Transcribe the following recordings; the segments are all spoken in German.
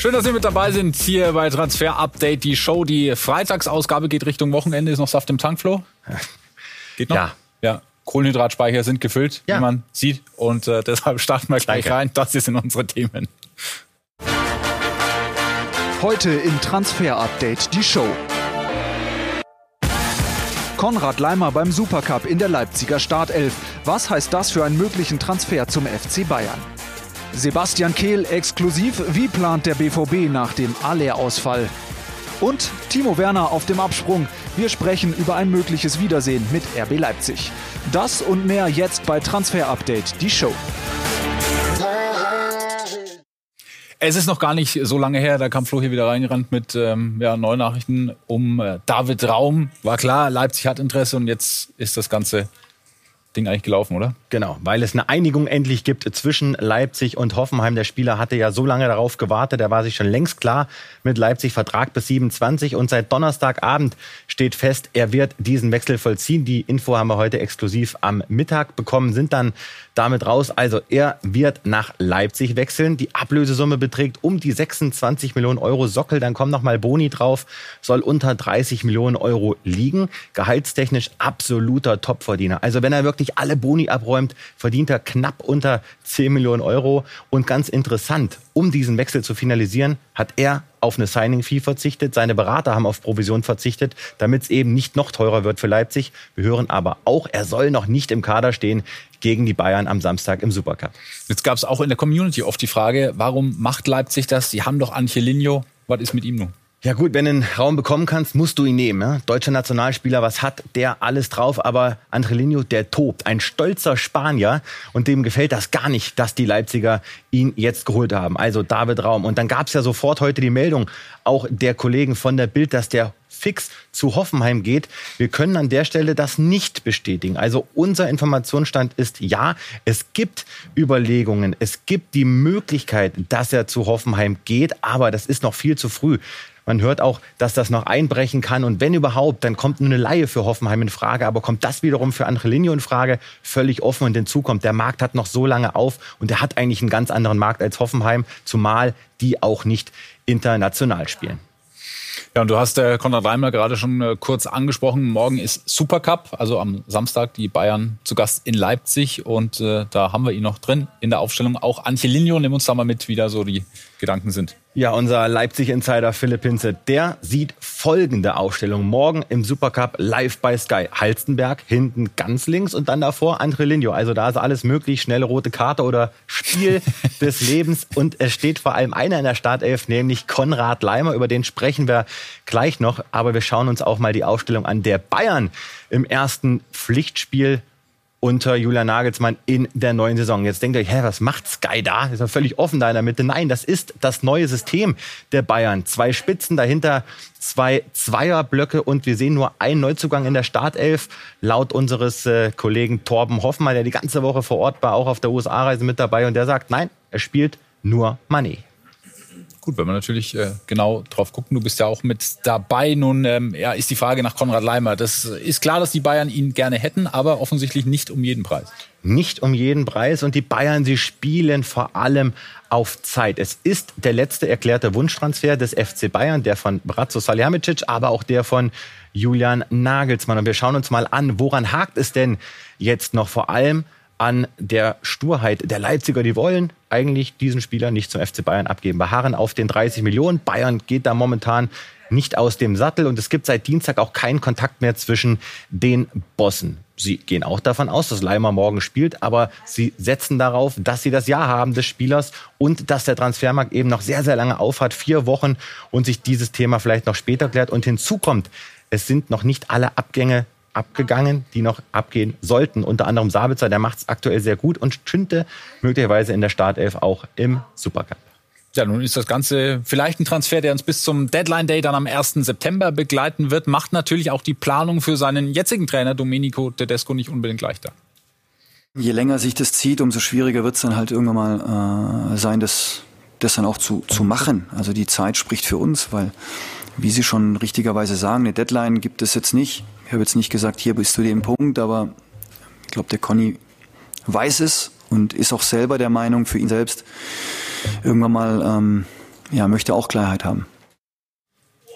Schön, dass Sie mit dabei sind hier bei Transfer Update, die Show. Die Freitagsausgabe geht Richtung Wochenende. Ist noch Saft im Tankflow? Geht noch? Ja. Ja. Kohlenhydratspeicher sind gefüllt, Ja. wie man sieht. Und äh, deshalb starten wir gleich Danke. rein. Das hier sind unsere Themen. Heute im Transfer Update die Show. Konrad Leimer beim Supercup in der Leipziger Startelf. Was heißt das für einen möglichen Transfer zum FC Bayern? Sebastian Kehl exklusiv. Wie plant der BVB nach dem Aller-Ausfall? Und Timo Werner auf dem Absprung. Wir sprechen über ein mögliches Wiedersehen mit RB Leipzig. Das und mehr jetzt bei Transfer Update, die Show. Es ist noch gar nicht so lange her, da kam Flo hier wieder reingerannt mit ähm, ja, Neunachrichten um äh, David Raum. War klar, Leipzig hat Interesse und jetzt ist das ganze Ding eigentlich gelaufen, oder? Genau, weil es eine Einigung endlich gibt zwischen Leipzig und Hoffenheim. Der Spieler hatte ja so lange darauf gewartet, er war sich schon längst klar mit Leipzig Vertrag bis 27 und seit Donnerstagabend steht fest, er wird diesen Wechsel vollziehen. Die Info haben wir heute exklusiv am Mittag bekommen, sind dann damit raus. Also er wird nach Leipzig wechseln. Die Ablösesumme beträgt um die 26 Millionen Euro Sockel. Dann kommen noch mal Boni drauf, soll unter 30 Millionen Euro liegen. Gehaltstechnisch absoluter Topverdiener. Also wenn er wirklich alle Boni abräumt, verdient er knapp unter 10 Millionen Euro. Und ganz interessant, um diesen Wechsel zu finalisieren, hat er auf eine Signing-Fee verzichtet. Seine Berater haben auf Provision verzichtet, damit es eben nicht noch teurer wird für Leipzig. Wir hören aber auch, er soll noch nicht im Kader stehen gegen die Bayern am Samstag im Supercup. Jetzt gab es auch in der Community oft die Frage, warum macht Leipzig das? Sie haben doch Angelino. Was ist mit ihm nun? Ja gut, wenn du einen Raum bekommen kannst, musst du ihn nehmen. Ja? Deutscher Nationalspieler, was hat der alles drauf? Aber Angelino, der tobt. Ein stolzer Spanier. Und dem gefällt das gar nicht, dass die Leipziger ihn jetzt geholt haben. Also David Raum. Und dann gab es ja sofort heute die Meldung, auch der Kollegen von der Bild, dass der fix zu Hoffenheim geht. Wir können an der Stelle das nicht bestätigen. Also unser Informationsstand ist ja, es gibt Überlegungen, es gibt die Möglichkeit, dass er zu Hoffenheim geht, aber das ist noch viel zu früh. Man hört auch, dass das noch einbrechen kann. Und wenn überhaupt, dann kommt nur eine Laie für Hoffenheim in Frage. Aber kommt das wiederum für Angelino in Frage? Völlig offen. Und hinzu kommt, der Markt hat noch so lange auf und er hat eigentlich einen ganz anderen Markt als Hoffenheim, zumal die auch nicht international spielen. Ja, und du hast äh, Konrad Reimer gerade schon äh, kurz angesprochen. Morgen ist Supercup, also am Samstag die Bayern zu Gast in Leipzig. Und äh, da haben wir ihn noch drin in der Aufstellung. Auch Angelino, nimm uns da mal mit, wie da so die Gedanken sind. Ja, unser Leipzig-Insider Philipp Hinze, der sieht folgende Aufstellung. Morgen im Supercup live bei Sky. Halstenberg hinten ganz links und dann davor Andrelinho. Also da ist alles möglich. Schnelle rote Karte oder Spiel des Lebens. Und es steht vor allem einer in der Startelf, nämlich Konrad Leimer. Über den sprechen wir gleich noch. Aber wir schauen uns auch mal die Aufstellung an der Bayern im ersten Pflichtspiel unter Julian Nagelsmann in der neuen Saison. Jetzt denkt ihr euch, hä, was macht Sky da? Ist ja völlig offen da in der Mitte. Nein, das ist das neue System der Bayern. Zwei Spitzen, dahinter zwei Zweierblöcke und wir sehen nur einen Neuzugang in der Startelf. Laut unseres äh, Kollegen Torben Hoffmann, der die ganze Woche vor Ort war, auch auf der USA-Reise mit dabei und der sagt, nein, er spielt nur Mané. Gut, wenn wir natürlich äh, genau drauf gucken, du bist ja auch mit dabei. Nun ähm, ja, ist die Frage nach Konrad Leimer. Das ist klar, dass die Bayern ihn gerne hätten, aber offensichtlich nicht um jeden Preis. Nicht um jeden Preis und die Bayern, sie spielen vor allem auf Zeit. Es ist der letzte erklärte Wunschtransfer des FC Bayern, der von Bratzo Salihamidzic, aber auch der von Julian Nagelsmann. Und wir schauen uns mal an, woran hakt es denn jetzt noch vor allem an der Sturheit der Leipziger. Die wollen eigentlich diesen Spieler nicht zum FC Bayern abgeben. Beharren auf den 30 Millionen. Bayern geht da momentan nicht aus dem Sattel und es gibt seit Dienstag auch keinen Kontakt mehr zwischen den Bossen. Sie gehen auch davon aus, dass Leimer morgen spielt, aber sie setzen darauf, dass sie das Ja haben des Spielers und dass der Transfermarkt eben noch sehr, sehr lange aufhat, vier Wochen und sich dieses Thema vielleicht noch später klärt. Und hinzu kommt, es sind noch nicht alle Abgänge abgegangen, die noch abgehen sollten. Unter anderem Sabitzer, der macht es aktuell sehr gut und stünde möglicherweise in der Startelf auch im Supercup. Ja, nun ist das Ganze vielleicht ein Transfer, der uns bis zum Deadline Day dann am 1. September begleiten wird. Macht natürlich auch die Planung für seinen jetzigen Trainer Domenico Tedesco nicht unbedingt leichter. Je länger sich das zieht, umso schwieriger wird es dann halt irgendwann mal äh, sein, das, das dann auch zu, zu machen. Also die Zeit spricht für uns, weil, wie Sie schon richtigerweise sagen, eine Deadline gibt es jetzt nicht. Ich habe jetzt nicht gesagt, hier bist du dem Punkt, aber ich glaube, der Conny weiß es und ist auch selber der Meinung für ihn selbst, irgendwann mal ähm, ja, möchte auch Klarheit haben.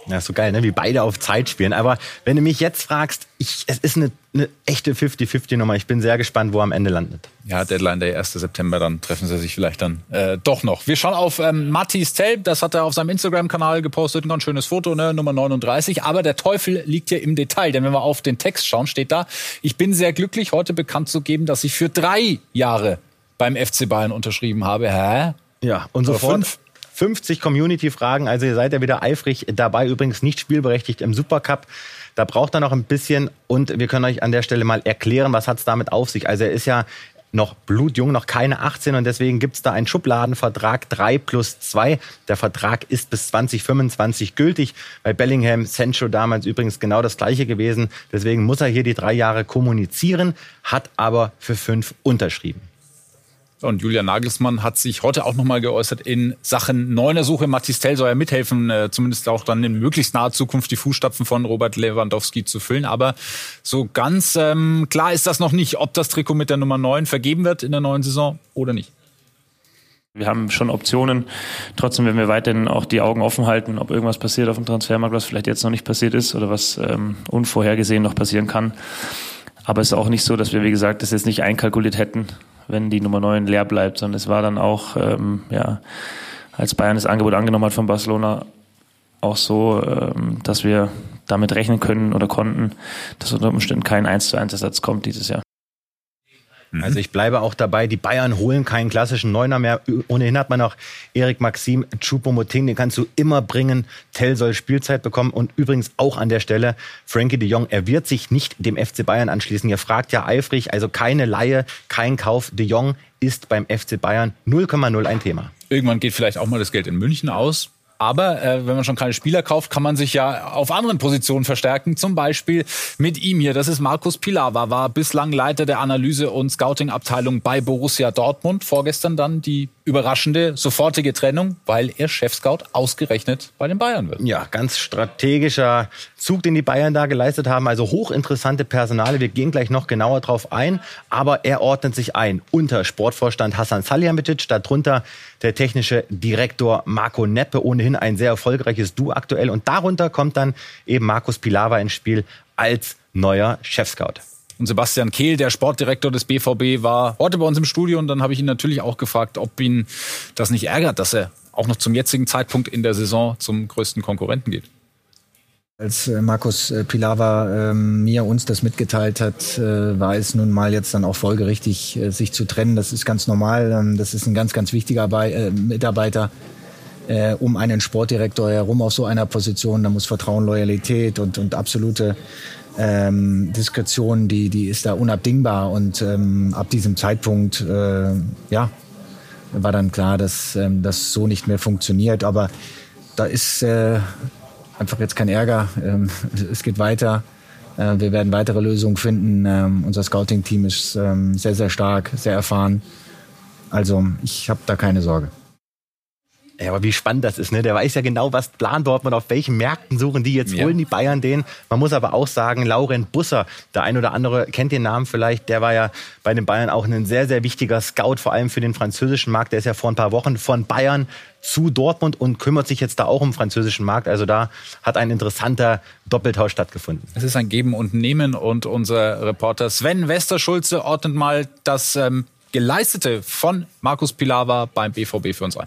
Ja, ist so geil, ne? wie beide auf Zeit spielen. Aber wenn du mich jetzt fragst, ich, es ist eine, eine echte 50-50-Nummer. Ich bin sehr gespannt, wo er am Ende landet. Ja, Deadline der 1. September, dann treffen sie sich vielleicht dann äh, doch noch. Wir schauen auf ähm, Mattis Tape, das hat er auf seinem Instagram-Kanal gepostet, ein ganz schönes Foto, ne? Nummer 39. Aber der Teufel liegt ja im Detail, denn wenn wir auf den Text schauen, steht da, ich bin sehr glücklich, heute bekannt zu geben, dass ich für drei Jahre beim FC Bayern unterschrieben habe. Hä? Ja, und sofort 50 Community-Fragen. Also ihr seid ja wieder eifrig dabei. Übrigens nicht spielberechtigt im Supercup. Da braucht er noch ein bisschen und wir können euch an der Stelle mal erklären, was hat es damit auf sich. Also er ist ja noch blutjung, noch keine 18 und deswegen gibt es da einen Schubladenvertrag 3 plus 2. Der Vertrag ist bis 2025 gültig. Bei Bellingham, Sancho damals übrigens genau das gleiche gewesen. Deswegen muss er hier die drei Jahre kommunizieren, hat aber für fünf unterschrieben. Und Julian Nagelsmann hat sich heute auch nochmal geäußert in Sachen Neunersuche. Mathis Tell soll ja mithelfen, äh, zumindest auch dann in möglichst naher Zukunft die Fußstapfen von Robert Lewandowski zu füllen. Aber so ganz ähm, klar ist das noch nicht, ob das Trikot mit der Nummer 9 vergeben wird in der neuen Saison oder nicht. Wir haben schon Optionen. Trotzdem werden wir weiterhin auch die Augen offen halten, ob irgendwas passiert auf dem Transfermarkt, was vielleicht jetzt noch nicht passiert ist oder was ähm, unvorhergesehen noch passieren kann. Aber es ist auch nicht so, dass wir, wie gesagt, das jetzt nicht einkalkuliert hätten wenn die Nummer 9 leer bleibt, sondern es war dann auch, ähm, ja, als Bayern das Angebot angenommen hat von Barcelona, auch so, ähm, dass wir damit rechnen können oder konnten, dass unter Umständen kein 1 zu 1 Ersatz kommt dieses Jahr. Mhm. Also ich bleibe auch dabei, die Bayern holen keinen klassischen Neuner mehr. Ohnehin hat man noch Erik Maxim, Choupo-Moting, den kannst du immer bringen. Tell soll Spielzeit bekommen und übrigens auch an der Stelle Frankie de Jong, er wird sich nicht dem FC Bayern anschließen. Ihr fragt ja eifrig, also keine Laie, kein Kauf. De Jong ist beim FC Bayern 0,0 ein Thema. Irgendwann geht vielleicht auch mal das Geld in München aus. Aber äh, wenn man schon keine Spieler kauft, kann man sich ja auf anderen Positionen verstärken. Zum Beispiel mit ihm hier. Das ist Markus Pilawa, war bislang Leiter der Analyse- und Scouting-Abteilung bei Borussia Dortmund. Vorgestern dann die überraschende, sofortige Trennung, weil er Chefscout ausgerechnet bei den Bayern wird. Ja, ganz strategischer Zug, den die Bayern da geleistet haben. Also hochinteressante Personale. Wir gehen gleich noch genauer drauf ein. Aber er ordnet sich ein unter Sportvorstand Hassan Salihamidzic, darunter der technische Direktor Marco Neppe, ohnehin ein sehr erfolgreiches Duo aktuell. Und darunter kommt dann eben Markus Pilawa ins Spiel als neuer Chefscout. Und Sebastian Kehl, der Sportdirektor des BVB, war heute bei uns im Studio und dann habe ich ihn natürlich auch gefragt, ob ihn das nicht ärgert, dass er auch noch zum jetzigen Zeitpunkt in der Saison zum größten Konkurrenten geht. Als äh, Markus äh, Pilawa äh, mir uns das mitgeteilt hat, äh, war es nun mal jetzt dann auch folgerichtig, äh, sich zu trennen. Das ist ganz normal. Ähm, das ist ein ganz, ganz wichtiger Be äh, Mitarbeiter um einen Sportdirektor herum auf so einer Position. Da muss Vertrauen, Loyalität und, und absolute ähm, Diskretion, die, die ist da unabdingbar. Und ähm, ab diesem Zeitpunkt, äh, ja, war dann klar, dass ähm, das so nicht mehr funktioniert. Aber da ist äh, einfach jetzt kein Ärger. Ähm, es geht weiter. Äh, wir werden weitere Lösungen finden. Ähm, unser Scouting-Team ist ähm, sehr, sehr stark, sehr erfahren. Also ich habe da keine Sorge. Ja, aber wie spannend das ist, ne? Der weiß ja genau, was plant Dortmund, auf welchen Märkten suchen die. Jetzt holen die Bayern den. Man muss aber auch sagen, Laurent Busser, der ein oder andere kennt den Namen vielleicht, der war ja bei den Bayern auch ein sehr, sehr wichtiger Scout, vor allem für den französischen Markt. Der ist ja vor ein paar Wochen von Bayern zu Dortmund und kümmert sich jetzt da auch um den französischen Markt. Also da hat ein interessanter Doppeltausch stattgefunden. Es ist ein Geben und Nehmen und unser Reporter Sven Westerschulze ordnet mal das ähm, Geleistete von Markus Pilawa beim BVB für uns ein.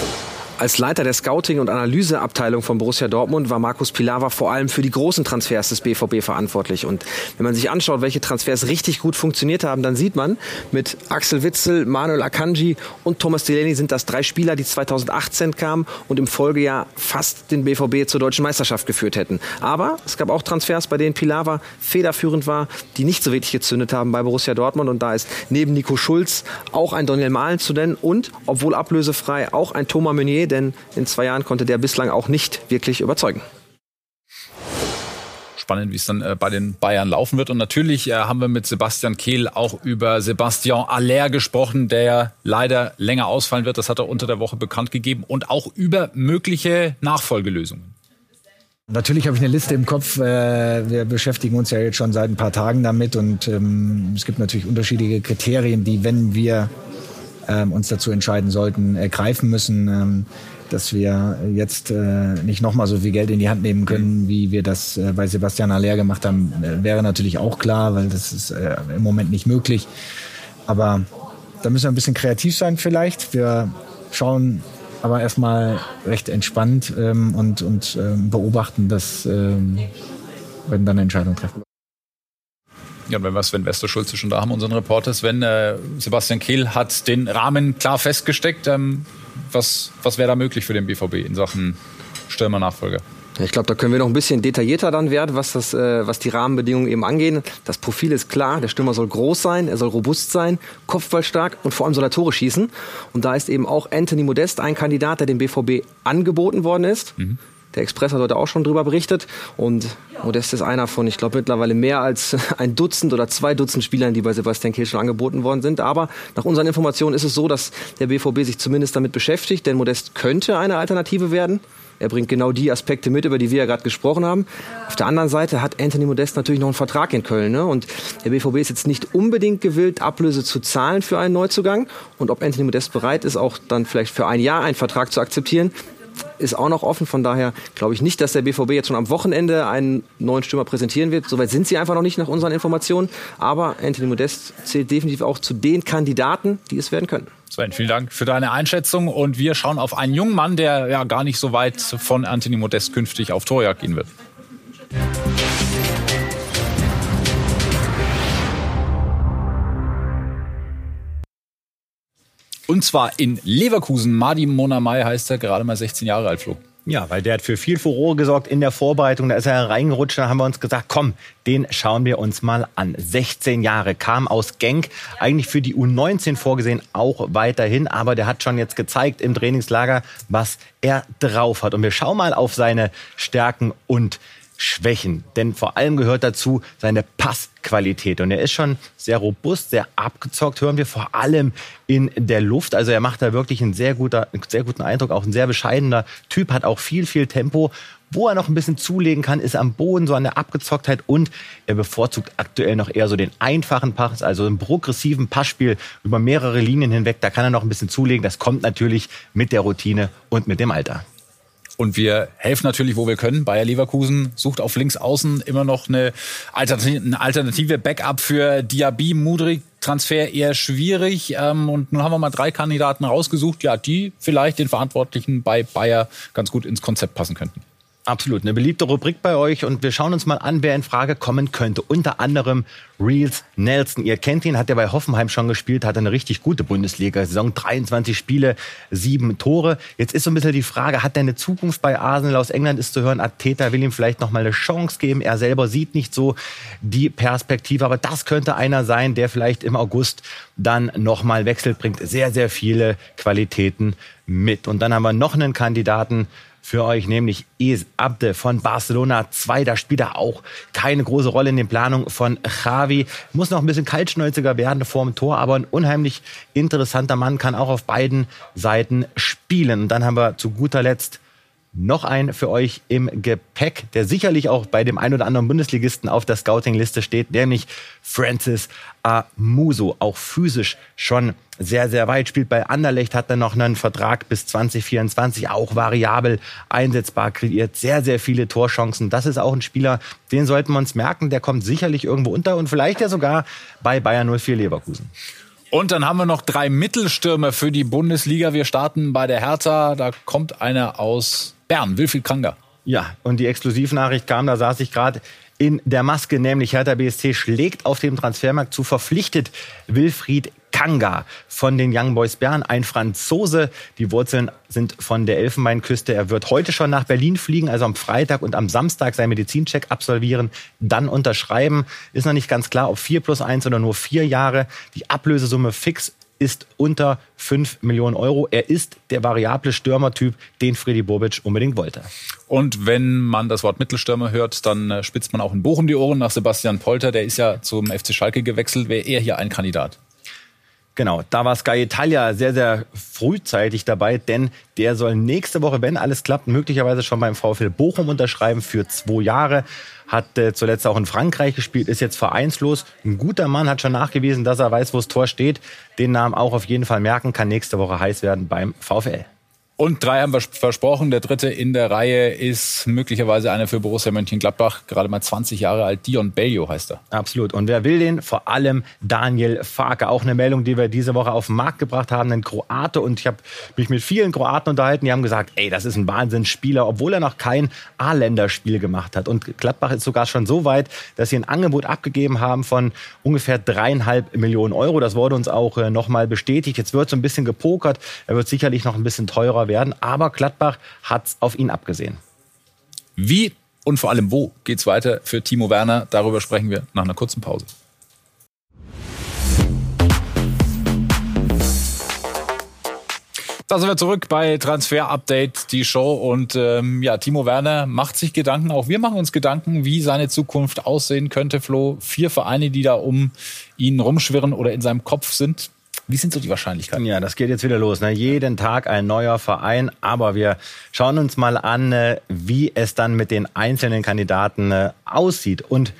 Als Leiter der Scouting- und Analyseabteilung von Borussia Dortmund war Markus Pilawa vor allem für die großen Transfers des BVB verantwortlich. Und wenn man sich anschaut, welche Transfers richtig gut funktioniert haben, dann sieht man, mit Axel Witzel, Manuel Akanji und Thomas Delaney sind das drei Spieler, die 2018 kamen und im Folgejahr fast den BVB zur deutschen Meisterschaft geführt hätten. Aber es gab auch Transfers, bei denen Pilawa federführend war, die nicht so wirklich gezündet haben bei Borussia Dortmund. Und da ist neben Nico Schulz auch ein Daniel Mahlen zu nennen und, obwohl ablösefrei, auch ein Thomas Meunier, denn in zwei Jahren konnte der bislang auch nicht wirklich überzeugen spannend, wie es dann äh, bei den Bayern laufen wird. Und natürlich äh, haben wir mit Sebastian Kehl auch über Sebastian Aller gesprochen, der leider länger ausfallen wird. Das hat er unter der Woche bekannt gegeben. Und auch über mögliche Nachfolgelösungen. Natürlich habe ich eine Liste im Kopf. Äh, wir beschäftigen uns ja jetzt schon seit ein paar Tagen damit. Und ähm, es gibt natürlich unterschiedliche Kriterien, die, wenn wir ähm, uns dazu entscheiden sollten, ergreifen müssen. Ähm, dass wir jetzt äh, nicht nochmal so viel Geld in die Hand nehmen können, wie wir das äh, bei Sebastian Aller gemacht haben, äh, wäre natürlich auch klar, weil das ist äh, im Moment nicht möglich. Aber da müssen wir ein bisschen kreativ sein vielleicht. Wir schauen aber erstmal recht entspannt ähm, und, und ähm, beobachten das, ähm, werden dann eine Entscheidung treffen. Ja, und wenn wir Sven Westerschulze schon da haben, unseren Reporter Sven, äh, Sebastian Kehl hat den Rahmen klar festgesteckt. Ähm, was was wäre da möglich für den BVB in Sachen Stürmernachfolger? Ich glaube, da können wir noch ein bisschen detaillierter dann werden, was, das, äh, was die Rahmenbedingungen eben angehen. Das Profil ist klar, der Stürmer soll groß sein, er soll robust sein, kopfballstark und vor allem soll er Tore schießen. Und da ist eben auch Anthony Modest ein Kandidat, der dem BVB angeboten worden ist. Mhm. Der Express hat heute auch schon drüber berichtet. Und Modest ist einer von, ich glaube, mittlerweile mehr als ein Dutzend oder zwei Dutzend Spielern, die bei Sebastian Kehl schon angeboten worden sind. Aber nach unseren Informationen ist es so, dass der BVB sich zumindest damit beschäftigt, denn Modest könnte eine Alternative werden. Er bringt genau die Aspekte mit, über die wir ja gerade gesprochen haben. Auf der anderen Seite hat Anthony Modest natürlich noch einen Vertrag in Köln. Ne? Und der BVB ist jetzt nicht unbedingt gewillt, Ablöse zu zahlen für einen Neuzugang. Und ob Anthony Modest bereit ist, auch dann vielleicht für ein Jahr einen Vertrag zu akzeptieren, ist auch noch offen. Von daher glaube ich nicht, dass der BVB jetzt schon am Wochenende einen neuen Stürmer präsentieren wird. Soweit sind sie einfach noch nicht nach unseren Informationen. Aber Anthony Modest zählt definitiv auch zu den Kandidaten, die es werden können. Sven, vielen Dank für deine Einschätzung. Und wir schauen auf einen jungen Mann, der ja gar nicht so weit von Anthony Modest künftig auf Torjagd gehen wird. Und zwar in Leverkusen. Madi Monamai heißt er, gerade mal 16 Jahre alt, Flo. Ja, weil der hat für viel Furore gesorgt in der Vorbereitung. Da ist er reingerutscht. Da haben wir uns gesagt, komm, den schauen wir uns mal an. 16 Jahre, kam aus Genk, eigentlich für die U19 vorgesehen, auch weiterhin. Aber der hat schon jetzt gezeigt im Trainingslager, was er drauf hat. Und wir schauen mal auf seine Stärken und Schwächen. Denn vor allem gehört dazu seine Passqualität. Und er ist schon sehr robust, sehr abgezockt, hören wir vor allem in der Luft. Also er macht da wirklich einen sehr, guter, sehr guten Eindruck. Auch ein sehr bescheidener Typ, hat auch viel, viel Tempo. Wo er noch ein bisschen zulegen kann, ist am Boden so an der Abgezocktheit und er bevorzugt aktuell noch eher so den einfachen Pass, also einen progressiven Passspiel über mehrere Linien hinweg. Da kann er noch ein bisschen zulegen. Das kommt natürlich mit der Routine und mit dem Alter. Und wir helfen natürlich, wo wir können. Bayer Leverkusen sucht auf links außen immer noch eine alternative, eine alternative Backup für Diaby, Mudrik. Transfer eher schwierig. Ähm, und nun haben wir mal drei Kandidaten rausgesucht, ja, die vielleicht den Verantwortlichen bei Bayer ganz gut ins Konzept passen könnten. Absolut, eine beliebte Rubrik bei euch und wir schauen uns mal an, wer in Frage kommen könnte. Unter anderem Reels Nelson. Ihr kennt ihn, hat ja bei Hoffenheim schon gespielt, hat eine richtig gute Bundesliga-Saison, 23 Spiele, sieben Tore. Jetzt ist so ein bisschen die Frage, hat er eine Zukunft bei Arsenal? Aus England ist zu hören, Ateta will ihm vielleicht noch mal eine Chance geben. Er selber sieht nicht so die Perspektive, aber das könnte einer sein, der vielleicht im August dann noch mal wechselt, bringt sehr, sehr viele Qualitäten mit. Und dann haben wir noch einen Kandidaten, für euch, nämlich Es Abde von Barcelona 2. Da spielt er auch keine große Rolle in den Planungen von Javi. Muss noch ein bisschen kaltschnäuziger werden vor dem Tor, aber ein unheimlich interessanter Mann, kann auch auf beiden Seiten spielen. Und dann haben wir zu guter Letzt noch ein für euch im Gepäck, der sicherlich auch bei dem ein oder anderen Bundesligisten auf der Scouting-Liste steht, nämlich Francis Amuso, auch physisch schon sehr, sehr weit, spielt bei Anderlecht, hat dann noch einen Vertrag bis 2024, auch variabel einsetzbar, kreiert sehr, sehr viele Torchancen. Das ist auch ein Spieler, den sollten wir uns merken, der kommt sicherlich irgendwo unter und vielleicht ja sogar bei Bayern 04 Leverkusen. Und dann haben wir noch drei Mittelstürmer für die Bundesliga. Wir starten bei der Hertha. Da kommt einer aus Bern, Wilfried Kranger. Ja, und die Exklusivnachricht kam, da saß ich gerade in der Maske, nämlich Hertha BSC schlägt auf dem Transfermarkt zu, verpflichtet Wilfried Kanga von den Young Boys Bern, ein Franzose. Die Wurzeln sind von der Elfenbeinküste. Er wird heute schon nach Berlin fliegen, also am Freitag und am Samstag seinen Medizincheck absolvieren, dann unterschreiben. Ist noch nicht ganz klar, ob vier plus eins oder nur vier Jahre. Die Ablösesumme fix ist unter 5 Millionen Euro. Er ist der variable Stürmertyp, den Freddy Bobic unbedingt wollte. Und wenn man das Wort Mittelstürmer hört, dann äh, spitzt man auch in Bochum die Ohren nach Sebastian Polter. Der ist ja zum FC Schalke gewechselt. Wäre er hier ein Kandidat? Genau, da war Sky Italia sehr, sehr frühzeitig dabei, denn der soll nächste Woche, wenn alles klappt, möglicherweise schon beim VfL Bochum unterschreiben für zwei Jahre. Hat äh, zuletzt auch in Frankreich gespielt, ist jetzt vereinslos. Ein guter Mann, hat schon nachgewiesen, dass er weiß, wo das Tor steht. Den Namen auch auf jeden Fall merken, kann nächste Woche heiß werden beim VfL. Und drei haben wir versprochen. Der dritte in der Reihe ist möglicherweise einer für Borussia Mönchengladbach. Gerade mal 20 Jahre alt. Dion Bellio heißt er. Absolut. Und wer will den? Vor allem Daniel Farke. Auch eine Meldung, die wir diese Woche auf den Markt gebracht haben. Ein Kroate. Und ich habe mich mit vielen Kroaten unterhalten. Die haben gesagt, ey, das ist ein Wahnsinnsspieler, obwohl er noch kein A-Länderspiel gemacht hat. Und Gladbach ist sogar schon so weit, dass sie ein Angebot abgegeben haben von ungefähr dreieinhalb Millionen Euro. Das wurde uns auch äh, nochmal bestätigt. Jetzt wird so ein bisschen gepokert. Er wird sicherlich noch ein bisschen teurer werden. Aber Gladbach hat auf ihn abgesehen. Wie und vor allem wo geht's weiter für Timo Werner? Darüber sprechen wir nach einer kurzen Pause. Da sind wir zurück bei Transfer Update, die Show. Und ähm, ja, Timo Werner macht sich Gedanken. Auch wir machen uns Gedanken, wie seine Zukunft aussehen könnte. Flo, vier Vereine, die da um ihn rumschwirren oder in seinem Kopf sind. Wie sind so die Wahrscheinlichkeiten? Ja, das geht jetzt wieder los. Ne? Jeden Tag ein neuer Verein. Aber wir schauen uns mal an, äh, wie es dann mit den einzelnen Kandidaten äh, aussieht. Und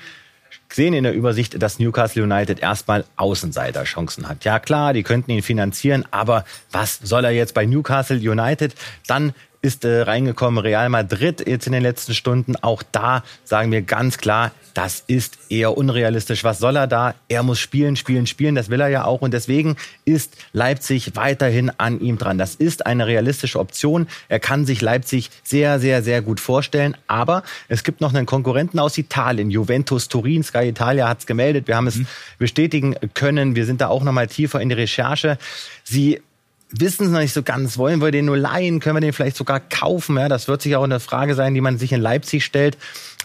sehen in der Übersicht, dass Newcastle United erstmal Außenseiterchancen hat. Ja klar, die könnten ihn finanzieren, aber was soll er jetzt bei Newcastle United? Dann ist äh, reingekommen Real Madrid jetzt in den letzten Stunden. Auch da sagen wir ganz klar, das ist eher unrealistisch. Was soll er da? Er muss spielen, spielen, spielen. Das will er ja auch. Und deswegen ist Leipzig weiterhin an ihm dran. Das ist eine realistische Option. Er kann sich Leipzig sehr, sehr, sehr gut vorstellen. Aber es gibt noch einen Konkurrenten aus Italien, Juventus Turin. Sky Italia hat es gemeldet. Wir haben es mhm. bestätigen können. Wir sind da auch noch mal tiefer in die Recherche. Sie wissen es noch nicht so ganz. Wollen wir den nur leihen? Können wir den vielleicht sogar kaufen? Ja, das wird sich auch eine Frage sein, die man sich in Leipzig stellt.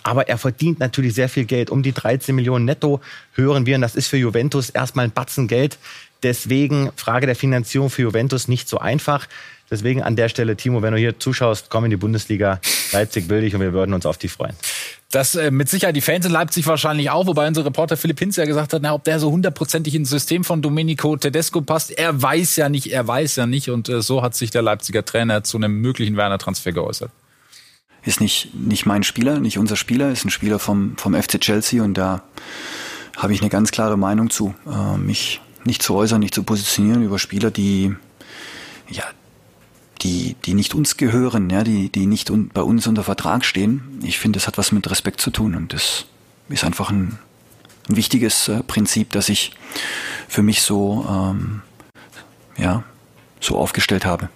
Aber er verdient natürlich sehr viel Geld. Um die 13 Millionen netto hören wir. Und das ist für Juventus erstmal ein Batzen Geld. Deswegen Frage der Finanzierung für Juventus nicht so einfach. Deswegen an der Stelle, Timo, wenn du hier zuschaust, komm in die Bundesliga. Leipzig will dich und wir würden uns auf dich freuen. Das äh, mit Sicherheit die Fans in Leipzig wahrscheinlich auch, wobei unser Reporter Philipp Hinz ja gesagt hat, na, ob der so hundertprozentig ins System von Domenico Tedesco passt, er weiß ja nicht, er weiß ja nicht und äh, so hat sich der Leipziger Trainer zu einem möglichen Werner-Transfer geäußert. Ist nicht, nicht mein Spieler, nicht unser Spieler, ist ein Spieler vom, vom FC Chelsea und da habe ich eine ganz klare Meinung zu, äh, mich nicht zu äußern, nicht zu positionieren über Spieler, die ja, die, die nicht uns gehören, ja, die, die nicht un, bei uns unter Vertrag stehen. Ich finde, das hat was mit Respekt zu tun und das ist einfach ein, ein wichtiges äh, Prinzip, das ich für mich so, ähm, ja, so aufgestellt habe.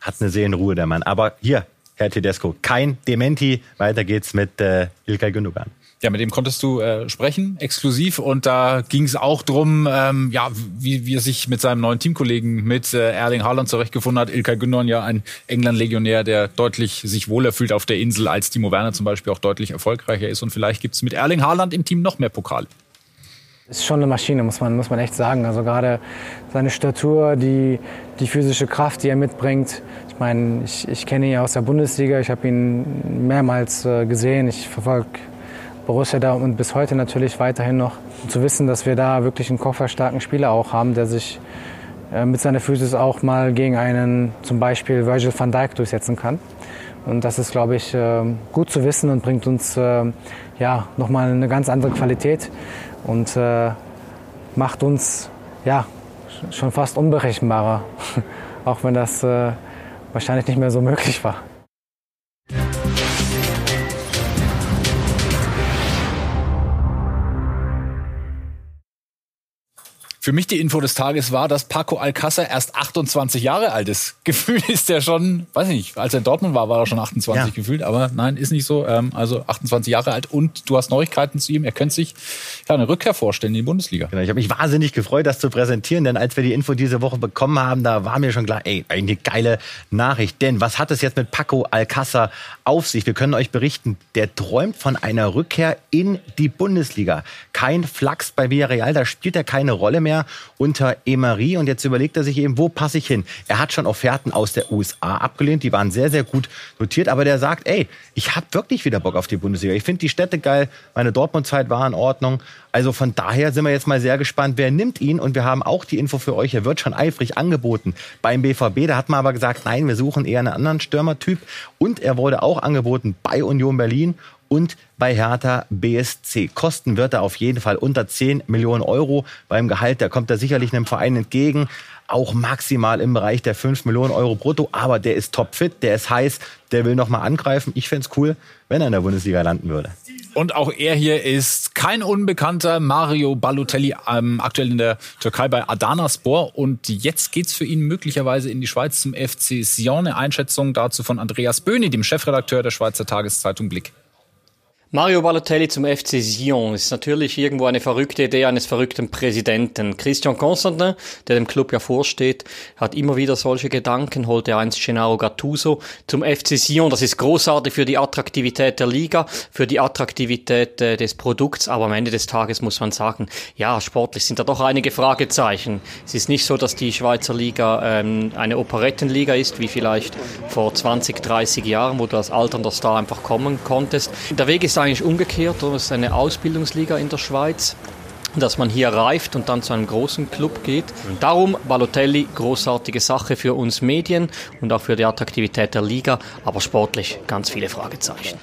Hat eine Seelenruhe, der Mann. Aber hier, Herr Tedesco, kein Dementi. Weiter geht's mit äh, Ilkay Gündogan. Ja, mit dem konntest du äh, sprechen, exklusiv. Und da ging es auch drum, ähm, ja, wie, wie er sich mit seinem neuen Teamkollegen, mit äh, Erling Haaland zurechtgefunden hat. Ilkay Gündogan ja ein England-Legionär, der deutlich sich wohler fühlt auf der Insel, als Timo Werner zum Beispiel auch deutlich erfolgreicher ist. Und vielleicht gibt's mit Erling Haaland im Team noch mehr Pokale. Ist schon eine Maschine, muss man, muss man echt sagen. Also gerade seine Statur, die, die physische Kraft, die er mitbringt. Ich meine, ich, ich kenne ihn ja aus der Bundesliga, ich habe ihn mehrmals äh, gesehen, ich verfolge Borussia da und bis heute natürlich weiterhin noch zu wissen, dass wir da wirklich einen kofferstarken Spieler auch haben, der sich äh, mit seiner Physis auch mal gegen einen zum Beispiel Virgil van Dijk durchsetzen kann. Und das ist, glaube ich, äh, gut zu wissen und bringt uns äh, ja, nochmal eine ganz andere Qualität und macht uns ja, schon fast unberechenbarer, auch wenn das wahrscheinlich nicht mehr so möglich war. Für mich die Info des Tages war, dass Paco Alcázar erst 28 Jahre alt ist. Gefühlt ist er schon, weiß ich nicht, als er in Dortmund war, war er schon 28 ja. gefühlt, aber nein, ist nicht so. Ähm, also 28 Jahre alt und du hast Neuigkeiten zu ihm. Er könnte sich ja, eine Rückkehr vorstellen in die Bundesliga. Genau, ich habe mich wahnsinnig gefreut, das zu präsentieren, denn als wir die Info diese Woche bekommen haben, da war mir schon klar, ey, eine geile Nachricht. Denn was hat es jetzt mit Paco Alcázar auf sich? Wir können euch berichten, der träumt von einer Rückkehr in die Bundesliga. Kein Flachs bei Villarreal, da spielt er keine Rolle mehr mehr unter Emery. Und jetzt überlegt er sich eben, wo passe ich hin? Er hat schon Offerten aus der USA abgelehnt, die waren sehr, sehr gut notiert, aber der sagt, ey, ich habe wirklich wieder Bock auf die Bundesliga. Ich finde die Städte geil, meine Dortmund-Zeit war in Ordnung. Also von daher sind wir jetzt mal sehr gespannt, wer nimmt ihn? Und wir haben auch die Info für euch, er wird schon eifrig angeboten beim BVB. Da hat man aber gesagt, nein, wir suchen eher einen anderen Stürmertyp. Und er wurde auch angeboten bei Union Berlin und bei Hertha BSC. Kosten wird er auf jeden Fall unter 10 Millionen Euro. Beim Gehalt, da kommt er sicherlich einem Verein entgegen auch maximal im Bereich der 5 Millionen Euro brutto. Aber der ist topfit, der ist heiß, der will nochmal angreifen. Ich fände es cool, wenn er in der Bundesliga landen würde. Und auch er hier ist kein Unbekannter. Mario Balotelli, ähm, aktuell in der Türkei bei Adanaspor. Und jetzt geht's für ihn möglicherweise in die Schweiz zum FC Sion. Eine Einschätzung dazu von Andreas Böhni, dem Chefredakteur der Schweizer Tageszeitung Blick. Mario Balotelli zum FC Sion ist natürlich irgendwo eine verrückte Idee eines verrückten Präsidenten. Christian Constantin, der dem Club ja vorsteht, hat immer wieder solche Gedanken, holte einst Gennaro Gattuso zum FC Sion. Das ist großartig für die Attraktivität der Liga, für die Attraktivität äh, des Produkts, aber am Ende des Tages muss man sagen, ja, sportlich sind da doch einige Fragezeichen. Es ist nicht so, dass die Schweizer Liga ähm, eine Operettenliga ist, wie vielleicht vor 20, 30 Jahren, wo du als alternder Star einfach kommen konntest. Der Weg ist eigentlich umgekehrt. Es ist eine Ausbildungsliga in der Schweiz dass man hier reift und dann zu einem großen Club geht. Darum Balotelli, großartige Sache für uns Medien und auch für die Attraktivität der Liga, aber sportlich ganz viele Fragezeichen.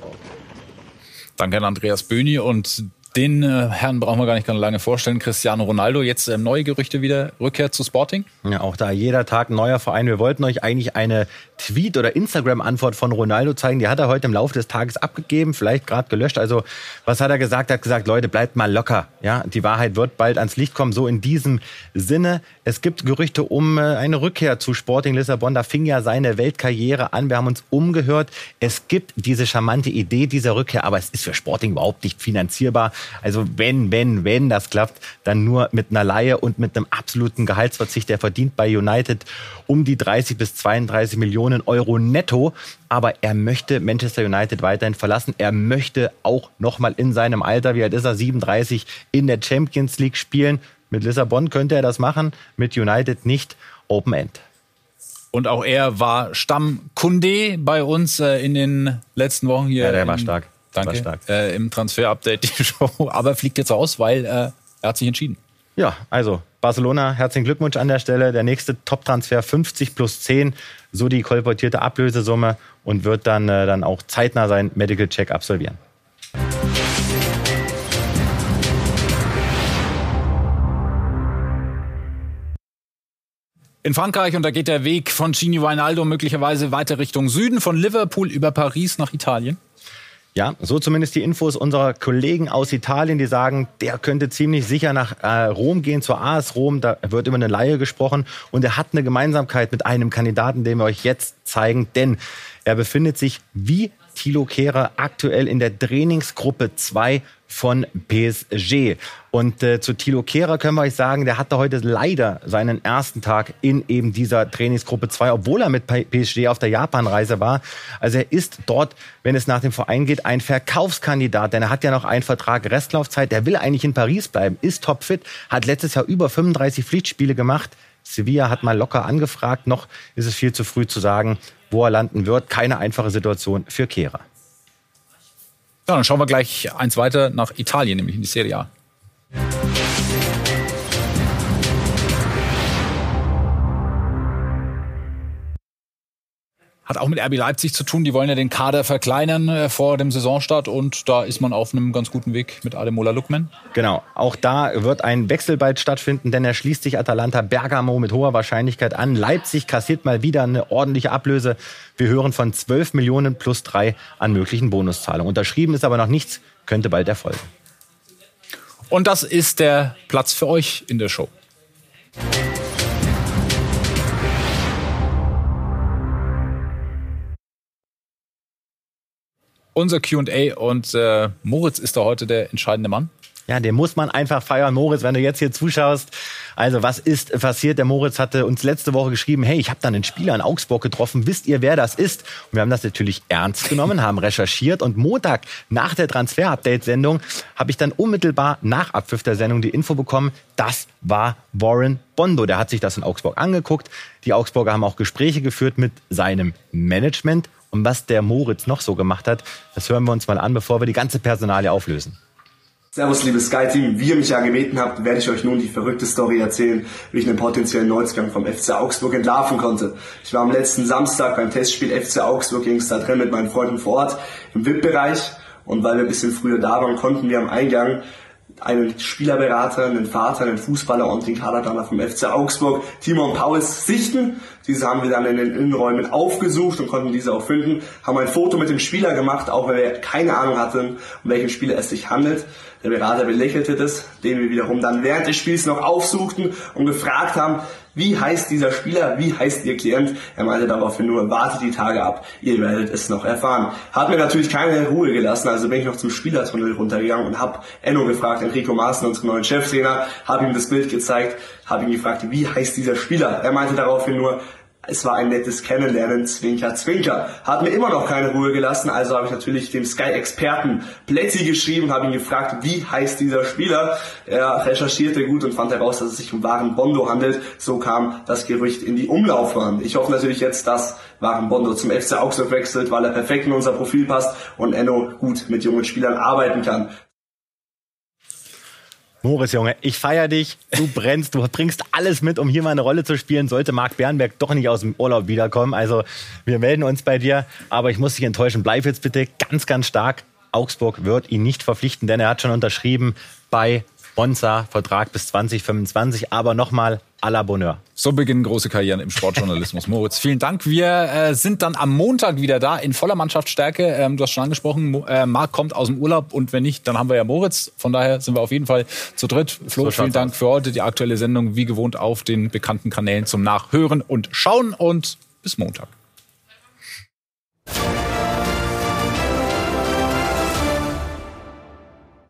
Danke an Andreas Böhni und den äh, Herrn brauchen wir gar nicht ganz lange vorstellen. Cristiano Ronaldo, jetzt äh, neue Gerüchte wieder, Rückkehr zu Sporting? Ja, auch da jeder Tag neuer Verein. Wir wollten euch eigentlich eine Tweet- oder Instagram-Antwort von Ronaldo zeigen. Die hat er heute im Laufe des Tages abgegeben, vielleicht gerade gelöscht. Also was hat er gesagt? Er hat gesagt, Leute, bleibt mal locker. Ja, die Wahrheit wird bald ans Licht kommen. So in diesem Sinne. Es gibt Gerüchte um äh, eine Rückkehr zu Sporting Lissabon. Da fing ja seine Weltkarriere an. Wir haben uns umgehört. Es gibt diese charmante Idee dieser Rückkehr, aber es ist für Sporting überhaupt nicht finanzierbar. Also wenn, wenn, wenn das klappt, dann nur mit einer Laie und mit einem absoluten Gehaltsverzicht. Der verdient bei United um die 30 bis 32 Millionen Euro netto. Aber er möchte Manchester United weiterhin verlassen. Er möchte auch nochmal in seinem Alter, wie alt ist er, 37, in der Champions League spielen. Mit Lissabon könnte er das machen, mit United nicht. Open End. Und auch er war Stammkunde bei uns äh, in den letzten Wochen hier. Ja, der war stark. Danke. Äh, Im Transfer-Update die Show. Aber fliegt jetzt aus, weil äh, er hat sich entschieden. Ja, also Barcelona, herzlichen Glückwunsch an der Stelle. Der nächste Top-Transfer 50 plus 10, so die kolportierte Ablösesumme und wird dann, äh, dann auch zeitnah sein Medical Check absolvieren. In Frankreich und da geht der Weg von Gini Wijnaldo möglicherweise weiter Richtung Süden, von Liverpool über Paris nach Italien. Ja, so zumindest die Infos unserer Kollegen aus Italien, die sagen, der könnte ziemlich sicher nach äh, Rom gehen, zur AS Rom. Da wird über eine Laie gesprochen. Und er hat eine Gemeinsamkeit mit einem Kandidaten, den wir euch jetzt zeigen. Denn er befindet sich wie Thilo Kehrer aktuell in der Trainingsgruppe 2 von PSG. Und äh, zu Thilo Kehrer können wir euch sagen, der hatte heute leider seinen ersten Tag in eben dieser Trainingsgruppe 2, obwohl er mit PSG auf der Japanreise war. Also er ist dort, wenn es nach dem Verein geht, ein Verkaufskandidat, denn er hat ja noch einen Vertrag Restlaufzeit, der will eigentlich in Paris bleiben, ist topfit, hat letztes Jahr über 35 Pflichtspiele gemacht. Sevilla hat mal locker angefragt, noch ist es viel zu früh zu sagen, wo er landen wird. Keine einfache Situation für Kehrer. Ja, dann schauen wir gleich eins weiter nach Italien, nämlich in die Serie A. Hat auch mit RB Leipzig zu tun. Die wollen ja den Kader verkleinern äh, vor dem Saisonstart und da ist man auf einem ganz guten Weg mit Ademola Lukman. Genau. Auch da wird ein Wechsel bald stattfinden, denn er schließt sich Atalanta Bergamo mit hoher Wahrscheinlichkeit an. Leipzig kassiert mal wieder eine ordentliche Ablöse. Wir hören von 12 Millionen plus drei an möglichen Bonuszahlungen. Unterschrieben ist aber noch nichts, könnte bald erfolgen. Und das ist der Platz für euch in der Show. Unser QA und äh, Moritz ist da heute der entscheidende Mann. Ja, den muss man einfach feiern. Moritz, wenn du jetzt hier zuschaust, also was ist passiert? Der Moritz hatte uns letzte Woche geschrieben, hey, ich habe da einen Spieler in Augsburg getroffen. Wisst ihr, wer das ist? Und wir haben das natürlich ernst genommen, haben recherchiert und Montag nach der Transfer-Update-Sendung habe ich dann unmittelbar nach Abpfiff der Sendung die Info bekommen, das war Warren Bondo. Der hat sich das in Augsburg angeguckt. Die Augsburger haben auch Gespräche geführt mit seinem Management und was der Moritz noch so gemacht hat, das hören wir uns mal an, bevor wir die ganze Personalie auflösen. Servus, liebes Sky-Team. Wie ihr mich ja gebeten habt, werde ich euch nun die verrückte Story erzählen, wie ich einen potenziellen Neuzugang vom FC Augsburg entlarven konnte. Ich war am letzten Samstag beim Testspiel FC Augsburg gegen Stadren mit meinen Freunden vor Ort im VIP-Bereich Und weil wir ein bisschen früher da waren, konnten wir am Eingang einen Spielerberater, einen Vater, einen Fußballer und den Kaderplaner vom FC Augsburg, Timon Pauls, sichten. Diese haben wir dann in den Innenräumen aufgesucht und konnten diese auch finden, haben ein Foto mit dem Spieler gemacht, auch wenn wir keine Ahnung hatten, um welchen Spieler es sich handelt. Der Berater belächelte das, den wir wiederum dann während des Spiels noch aufsuchten und gefragt haben, wie heißt dieser Spieler, wie heißt Ihr Klient? Er meinte daraufhin nur, wartet die Tage ab, ihr werdet es noch erfahren. Hat mir natürlich keine Ruhe gelassen, also bin ich noch zum Spielertunnel runtergegangen und habe Enno gefragt, Enrico Maaßen, unseren neuen Cheftrainer, habe ihm das Bild gezeigt, habe ihn gefragt, wie heißt dieser Spieler? Er meinte daraufhin nur, es war ein nettes Kennenlernen, Zwinker, Zwinker. Hat mir immer noch keine Ruhe gelassen, also habe ich natürlich dem Sky-Experten Plätzi geschrieben, habe ihn gefragt, wie heißt dieser Spieler. Er recherchierte gut und fand heraus, dass es sich um Waren Bondo handelt. So kam das Gerücht in die Umlaufbahn. Ich hoffe natürlich jetzt, dass Waren Bondo zum FC Augsburg wechselt, weil er perfekt in unser Profil passt und Enno gut mit jungen Spielern arbeiten kann. Moritz, Junge, ich feier dich. Du brennst, du bringst alles mit, um hier mal eine Rolle zu spielen. Sollte Marc Bernberg doch nicht aus dem Urlaub wiederkommen. Also, wir melden uns bei dir. Aber ich muss dich enttäuschen. Bleib jetzt bitte ganz, ganz stark. Augsburg wird ihn nicht verpflichten, denn er hat schon unterschrieben bei Monza, Vertrag bis 2025. Aber nochmal à la Bonheur. So beginnen große Karrieren im Sportjournalismus. Moritz, vielen Dank. Wir äh, sind dann am Montag wieder da in voller Mannschaftsstärke. Ähm, du hast schon angesprochen, Mo äh, Marc kommt aus dem Urlaub und wenn nicht, dann haben wir ja Moritz. Von daher sind wir auf jeden Fall zu dritt. Flo, so vielen Dank für heute. Die aktuelle Sendung wie gewohnt auf den bekannten Kanälen zum Nachhören und Schauen und bis Montag.